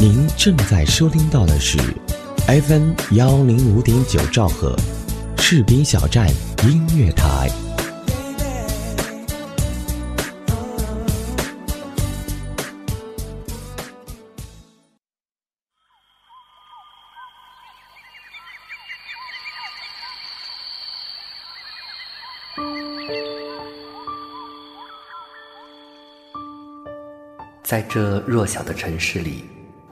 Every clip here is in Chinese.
您正在收听到的是 FM 幺零五点九兆赫，士兵小站音乐台。在这弱小的城市里，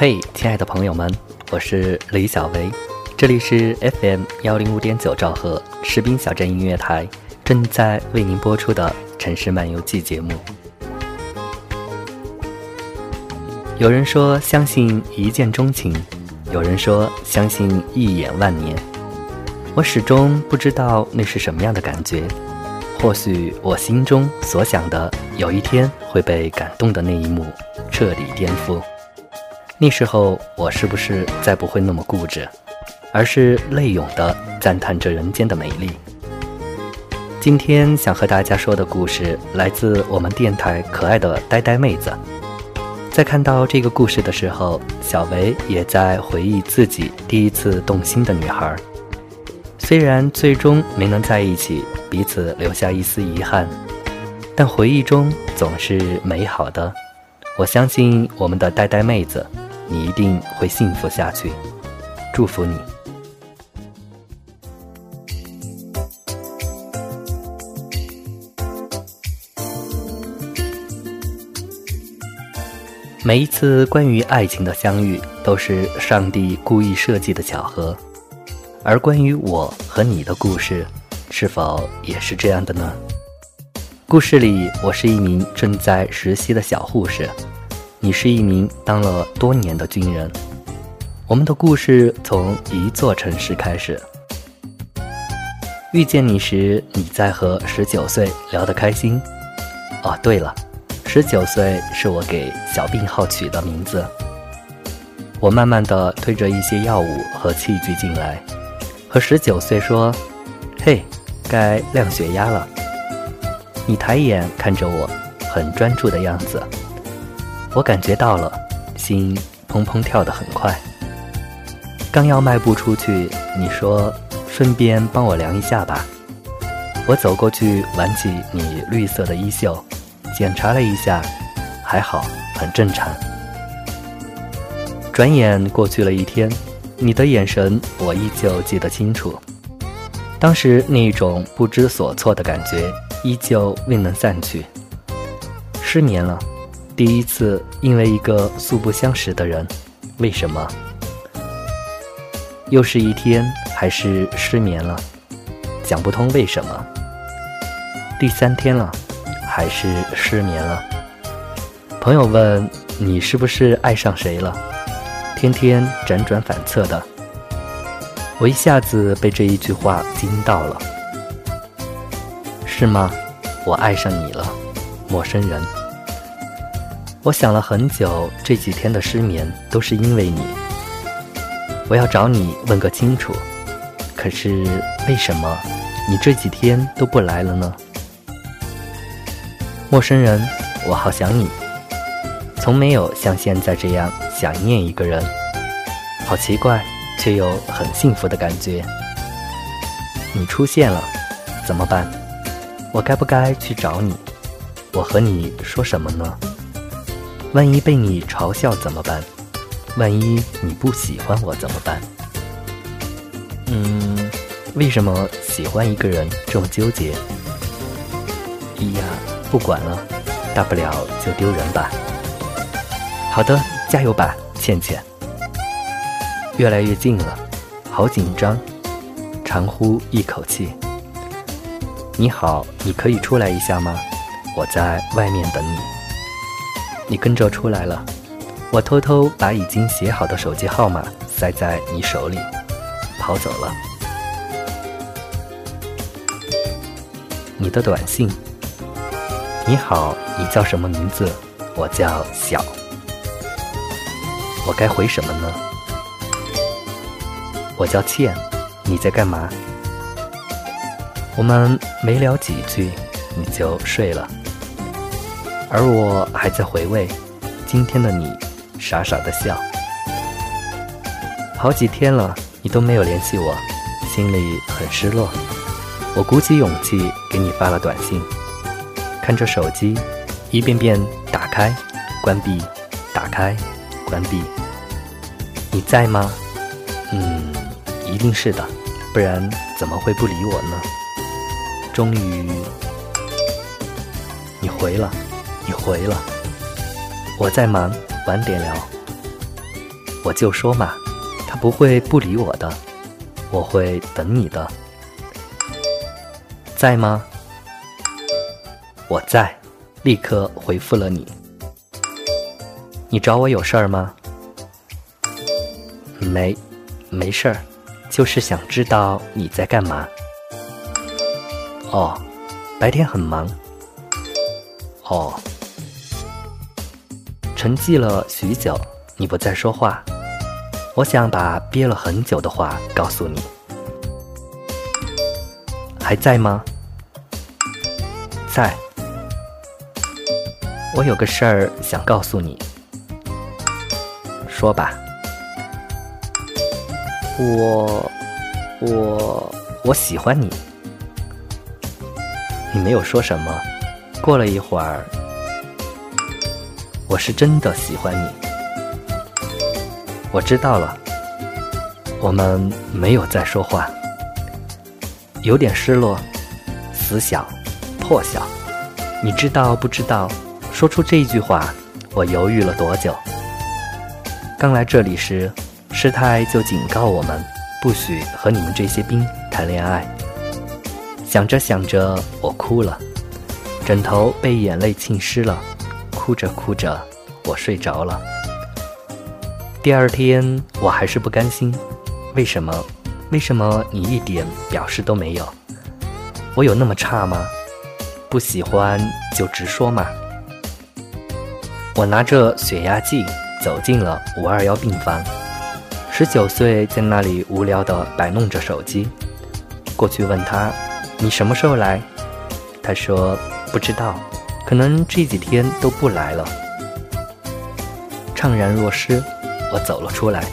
嘿，亲爱的朋友们，我是李小维，这里是 FM 幺零五点九兆赫士兵小镇音乐台，正在为您播出的《城市漫游记》节目。有人说相信一见钟情，有人说相信一眼万年，我始终不知道那是什么样的感觉。或许我心中所想的，有一天会被感动的那一幕，彻底颠覆。那时候我是不是再不会那么固执，而是泪涌地赞叹着人间的美丽？今天想和大家说的故事来自我们电台可爱的呆呆妹子。在看到这个故事的时候，小维也在回忆自己第一次动心的女孩。虽然最终没能在一起，彼此留下一丝遗憾，但回忆中总是美好的。我相信我们的呆呆妹子。你一定会幸福下去，祝福你。每一次关于爱情的相遇，都是上帝故意设计的巧合，而关于我和你的故事，是否也是这样的呢？故事里，我是一名正在实习的小护士。你是一名当了多年的军人，我们的故事从一座城市开始。遇见你时，你在和十九岁聊得开心。哦，对了，十九岁是我给小病号取的名字。我慢慢的推着一些药物和器具进来，和十九岁说：“嘿，该量血压了。”你抬眼看着我，很专注的样子。我感觉到了，心砰砰跳得很快。刚要迈步出去，你说：“顺便帮我量一下吧。”我走过去，挽起你绿色的衣袖，检查了一下，还好，很正常。转眼过去了一天，你的眼神我依旧记得清楚，当时那种不知所措的感觉依旧未能散去。失眠了。第一次因为一个素不相识的人，为什么？又是一天，还是失眠了？讲不通为什么。第三天了，还是失眠了。朋友问你是不是爱上谁了？天天辗转反侧的。我一下子被这一句话惊到了。是吗？我爱上你了，陌生人。我想了很久，这几天的失眠都是因为你。我要找你问个清楚，可是为什么你这几天都不来了呢？陌生人，我好想你，从没有像现在这样想念一个人，好奇怪，却又很幸福的感觉。你出现了，怎么办？我该不该去找你？我和你说什么呢？万一被你嘲笑怎么办？万一你不喜欢我怎么办？嗯，为什么喜欢一个人这么纠结？哎呀，不管了，大不了就丢人吧。好的，加油吧，倩倩。越来越近了，好紧张，长呼一口气。你好，你可以出来一下吗？我在外面等你。你跟着出来了，我偷偷把已经写好的手机号码塞在你手里，跑走了。你的短信。你好，你叫什么名字？我叫小。我该回什么呢？我叫倩，你在干嘛？我们没聊几句，你就睡了，而我还在回味今天的你，傻傻的笑。好几天了，你都没有联系我，心里很失落。我鼓起勇气给你发了短信，看着手机，一遍遍打开、关闭、打开、关闭。你在吗？嗯，一定是的，不然怎么会不理我呢？终于，你回了，你回了。我在忙，晚点聊。我就说嘛，他不会不理我的，我会等你的。在吗？我在，立刻回复了你。你找我有事儿吗？没，没事儿，就是想知道你在干嘛。哦，白天很忙。哦，沉寂了许久，你不再说话，我想把憋了很久的话告诉你。还在吗？在。我有个事儿想告诉你。说吧。我，我，我喜欢你。你没有说什么。过了一会儿，我是真的喜欢你。我知道了。我们没有再说话。有点失落，死小，破小。你知道不知道？说出这句话，我犹豫了多久。刚来这里时，师太就警告我们，不许和你们这些兵谈恋爱。想着想着，我哭了，枕头被眼泪浸湿了，哭着哭着，我睡着了。第二天，我还是不甘心，为什么？为什么你一点表示都没有？我有那么差吗？不喜欢就直说嘛。我拿着血压计走进了五二幺病房，十九岁在那里无聊地摆弄着手机，过去问他。你什么时候来？他说不知道，可能这几天都不来了。怅然若失，我走了出来。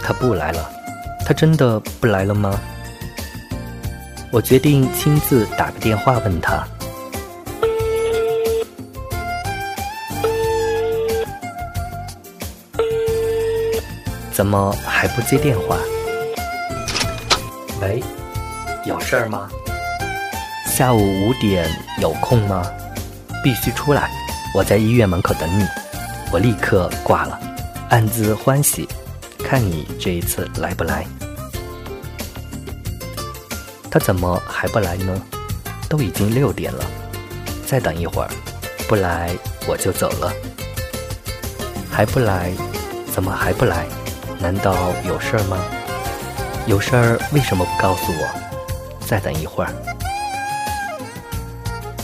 他不来了，他真的不来了吗？我决定亲自打个电话问他。怎么还不接电话？喂，有事儿吗？下午五点有空吗？必须出来，我在医院门口等你。我立刻挂了，暗自欢喜，看你这一次来不来。他怎么还不来呢？都已经六点了，再等一会儿，不来我就走了。还不来？怎么还不来？难道有事儿吗？有事儿为什么不告诉我？再等一会儿。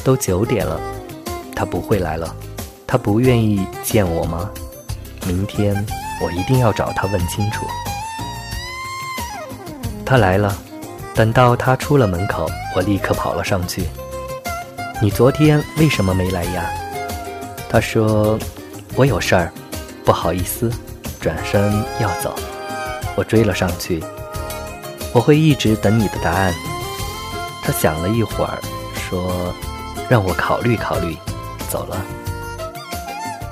都九点了，他不会来了，他不愿意见我吗？明天我一定要找他问清楚。他来了，等到他出了门口，我立刻跑了上去。你昨天为什么没来呀？他说我有事儿，不好意思，转身要走。我追了上去，我会一直等你的答案。他想了一会儿，说。让我考虑考虑，走了。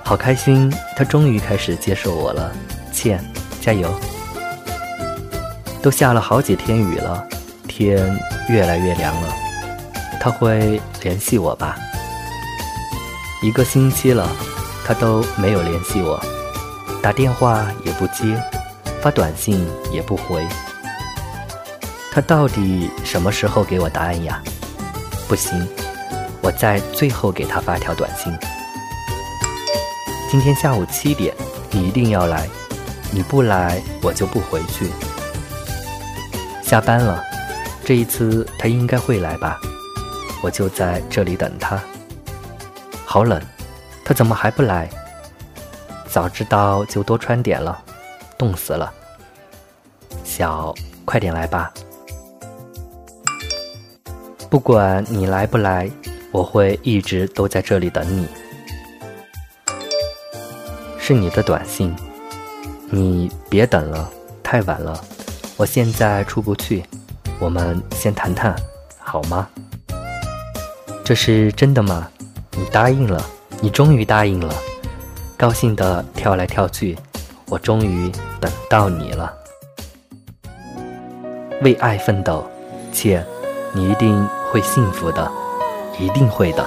好开心，他终于开始接受我了，倩，加油！都下了好几天雨了，天越来越凉了。他会联系我吧？一个星期了，他都没有联系我，打电话也不接，发短信也不回。他到底什么时候给我答案呀？不行，我在最后给他发条短信。今天下午七点，你一定要来，你不来我就不回去。下班了，这一次他应该会来吧？我就在这里等他。好冷，他怎么还不来？早知道就多穿点了，冻死了。小，快点来吧。不管你来不来，我会一直都在这里等你。是你的短信，你别等了，太晚了，我现在出不去，我们先谈谈，好吗？这是真的吗？你答应了，你终于答应了，高兴的跳来跳去，我终于等到你了，为爱奋斗，切，你一定。会幸福的，一定会的。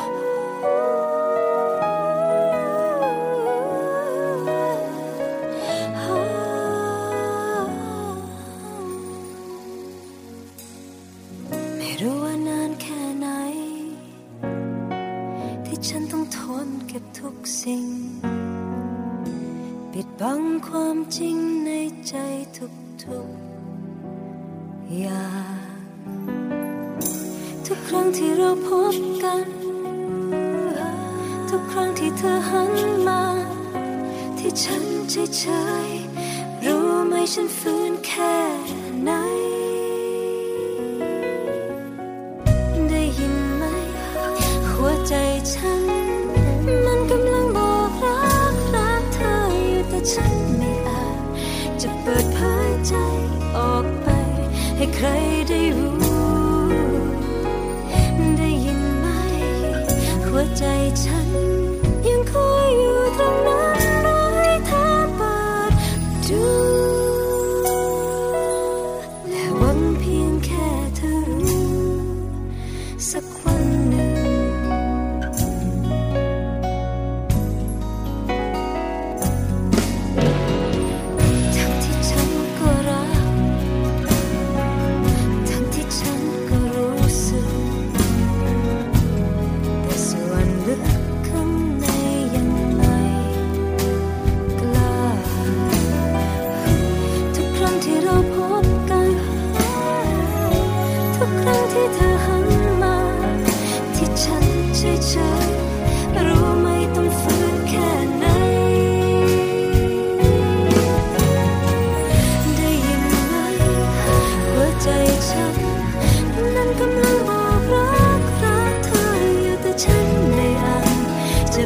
ไม่รู้ว่านานแค่ไหน ที่ฉันต้องทนเก็บทุกสิ่ง ปิดบังความจริงในใจทุกๆอย่าง ทุกครั้งที่เราพบกัน ทุกครั้งที่เธอหันมา ที่ฉันเฉยๆรู้ไหมฉันฟื้นแค่ไหน ได้ยินไหมหัวใจฉันมัน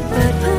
but. but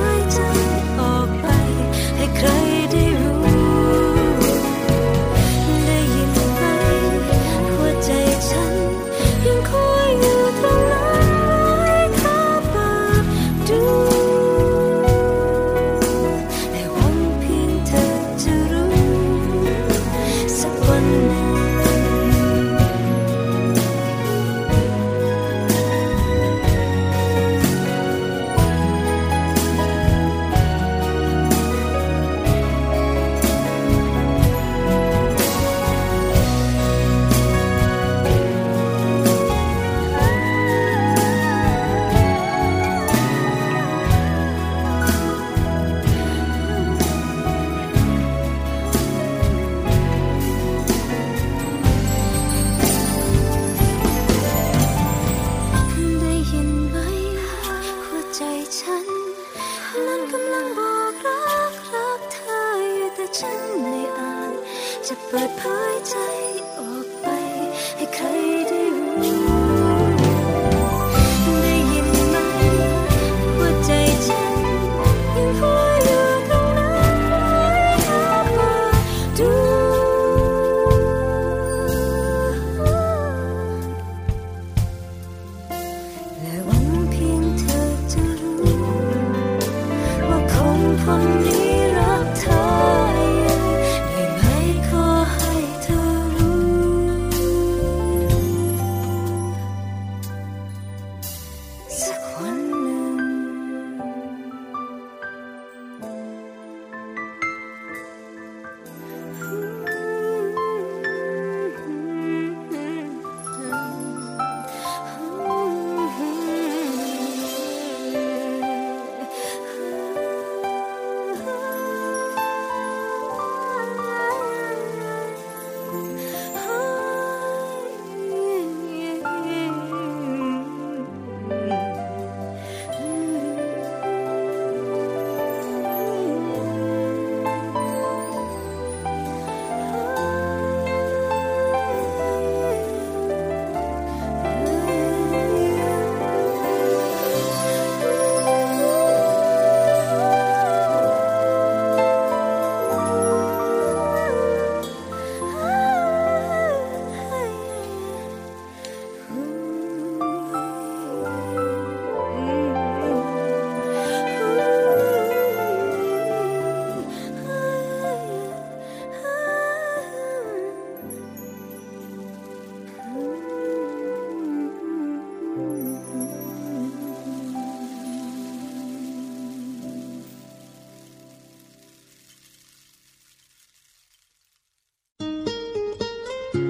upon me.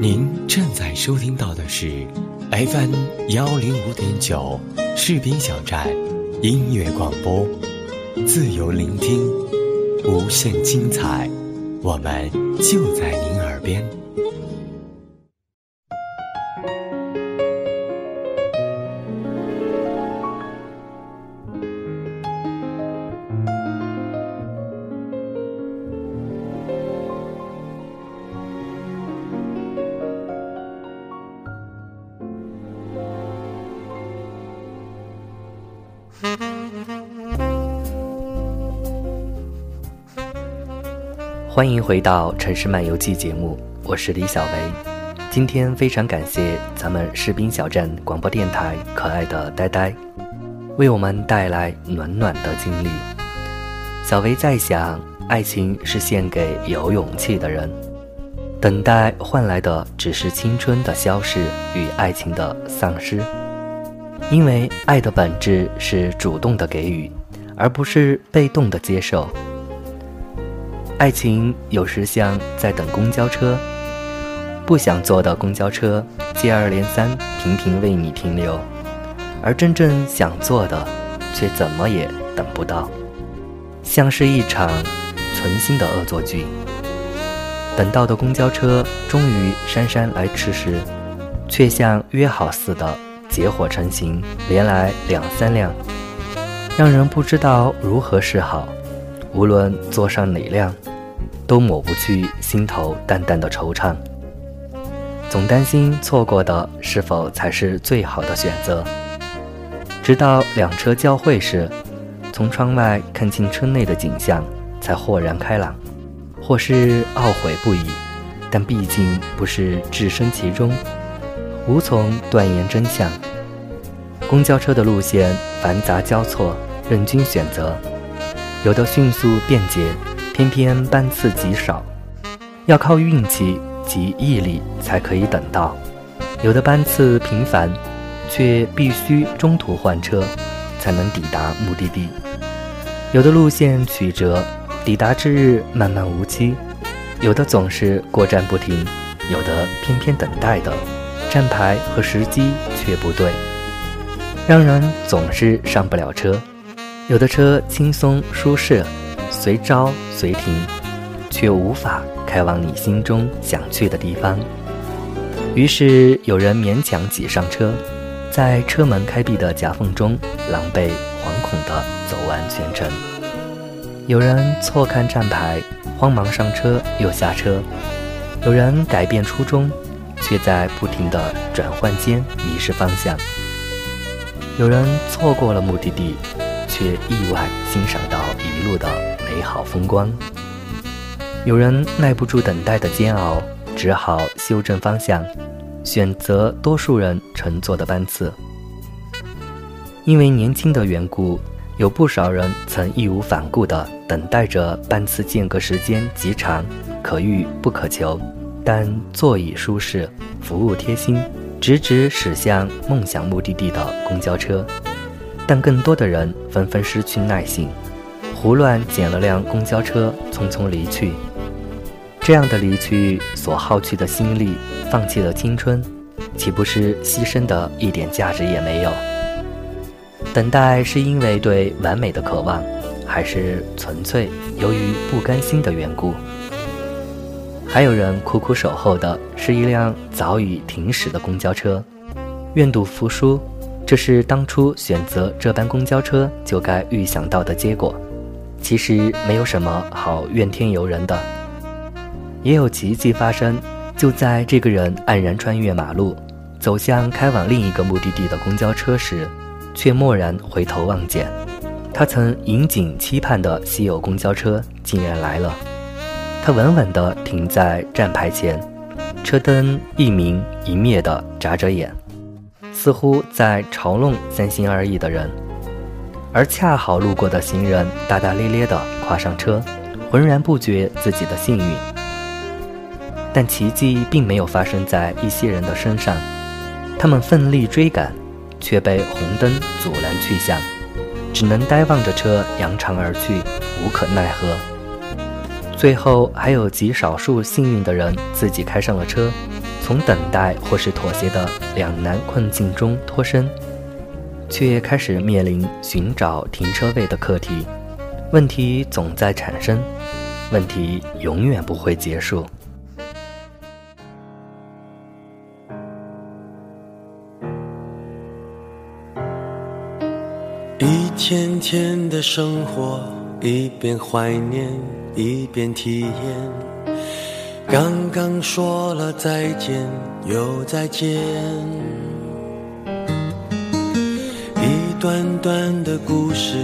您正在收听到的是 FM 幺零五点九士兵小站音乐广播，自由聆听，无限精彩，我们就在您耳边。欢迎回到《城市漫游记》节目，我是李小维。今天非常感谢咱们士兵小镇广播电台可爱的呆呆，为我们带来暖暖的经历。小维在想，爱情是献给有勇气的人，等待换来的只是青春的消逝与爱情的丧失。因为爱的本质是主动的给予，而不是被动的接受。爱情有时像在等公交车，不想坐的公交车接二连三，频频为你停留；而真正想坐的，却怎么也等不到，像是一场存心的恶作剧。等到的公交车终于姗姗来迟时，却像约好似的。结伙成行，连来两三辆，让人不知道如何是好。无论坐上哪辆，都抹不去心头淡淡的惆怅。总担心错过的是否才是最好的选择。直到两车交汇时，从窗外看清车内的景象，才豁然开朗。或是懊悔不已，但毕竟不是置身其中。无从断言真相。公交车的路线繁杂交错，任君选择。有的迅速便捷，偏偏班次极少，要靠运气及毅力才可以等到；有的班次频繁，却必须中途换车才能抵达目的地；有的路线曲折，抵达之日漫漫无期；有的总是过站不停，有的偏偏等待的。站牌和时机却不对，让人总是上不了车。有的车轻松舒适，随招随停，却无法开往你心中想去的地方。于是有人勉强挤上车，在车门开闭的夹缝中，狼狈惶恐地走完全程。有人错看站牌，慌忙上车又下车。有人改变初衷。却在不停的转换间迷失方向。有人错过了目的地，却意外欣赏到一路的美好风光。有人耐不住等待的煎熬，只好修正方向，选择多数人乘坐的班次。因为年轻的缘故，有不少人曾义无反顾地等待着班次间隔时间极长，可遇不可求。但座椅舒适，服务贴心，直直驶向梦想目的地的公交车。但更多的人纷纷失去耐性，胡乱捡了辆公交车，匆匆离去。这样的离去，所耗去的心力，放弃了青春，岂不是牺牲的一点价值也没有？等待是因为对完美的渴望，还是纯粹由于不甘心的缘故？还有人苦苦守候的是一辆早已停驶的公交车，愿赌服输，这是当初选择这班公交车就该预想到的结果。其实没有什么好怨天尤人的，也有奇迹发生。就在这个人黯然穿越马路，走向开往另一个目的地的公交车时，却蓦然回头望见，他曾引颈期盼的稀有公交车竟然来了。他稳稳地停在站牌前，车灯一明一灭地眨着眼，似乎在嘲弄三心二意的人。而恰好路过的行人大大咧咧地跨上车，浑然不觉自己的幸运。但奇迹并没有发生在一些人的身上，他们奋力追赶，却被红灯阻拦去向，只能呆望着车扬长而去，无可奈何。最后还有极少数幸运的人自己开上了车，从等待或是妥协的两难困境中脱身，却开始面临寻找停车位的课题。问题总在产生，问题永远不会结束。一天天的生活，一边怀念，一边体验。刚刚说了再见，又再见。一段段的故事，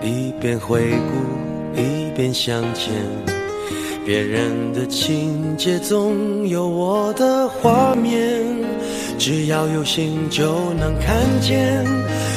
一边回顾，一边向前。别人的情节总有我的画面，只要有心就能看见。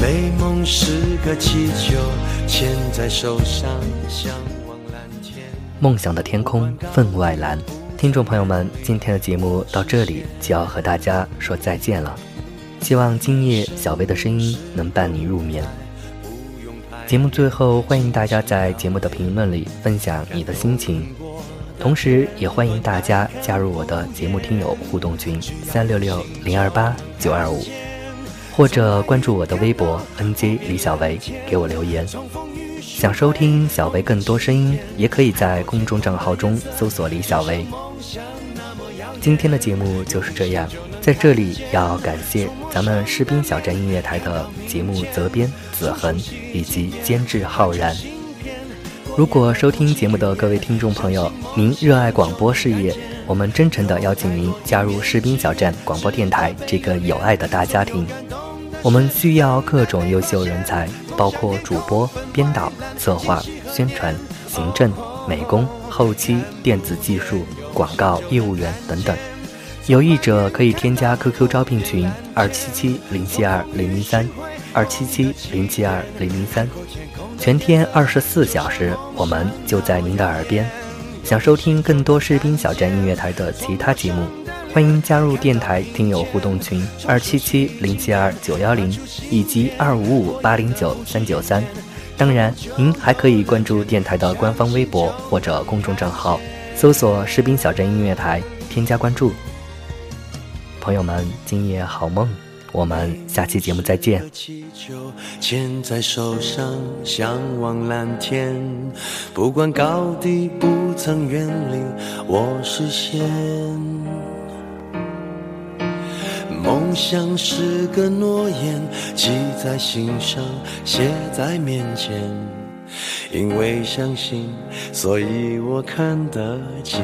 美梦是个气球，牵在手上，向往蓝天。梦想的天空分外蓝。听众朋友们，今天的节目到这里就要和大家说再见了。希望今夜小薇的声音能伴你入眠。节目最后，欢迎大家在节目的评论里分享你的心情，同时也欢迎大家加入我的节目听友互动群三六六零二八九二五。或者关注我的微博 nj 李小维，给我留言。想收听小维更多声音，也可以在公众账号中搜索李小维。今天的节目就是这样，在这里要感谢咱们士兵小站音乐台的节目责编子恒以及监制浩然。如果收听节目的各位听众朋友，您热爱广播事业，我们真诚的邀请您加入士兵小站广播电台这个有爱的大家庭。我们需要各种优秀人才，包括主播、编导、策划、宣传、行政、美工、后期、电子技术、广告业务员等等。有意者可以添加 QQ 招聘群：二七七零七二零零三，二七七零七二零零三。全天二十四小时，我们就在您的耳边。想收听更多士兵小站音乐台的其他节目。欢迎加入电台听友互动群二七七零七二九幺零以及二五五八零九三九三。当然，您还可以关注电台的官方微博或者公众账号，搜索“士兵小镇音乐台”，添加关注。朋友们，今夜好梦，我们下期节目再见。牵在手上，向往蓝天，不管高低，不曾远离我视线。梦想是个诺言，记在心上，写在面前。因为相信，所以我看得见。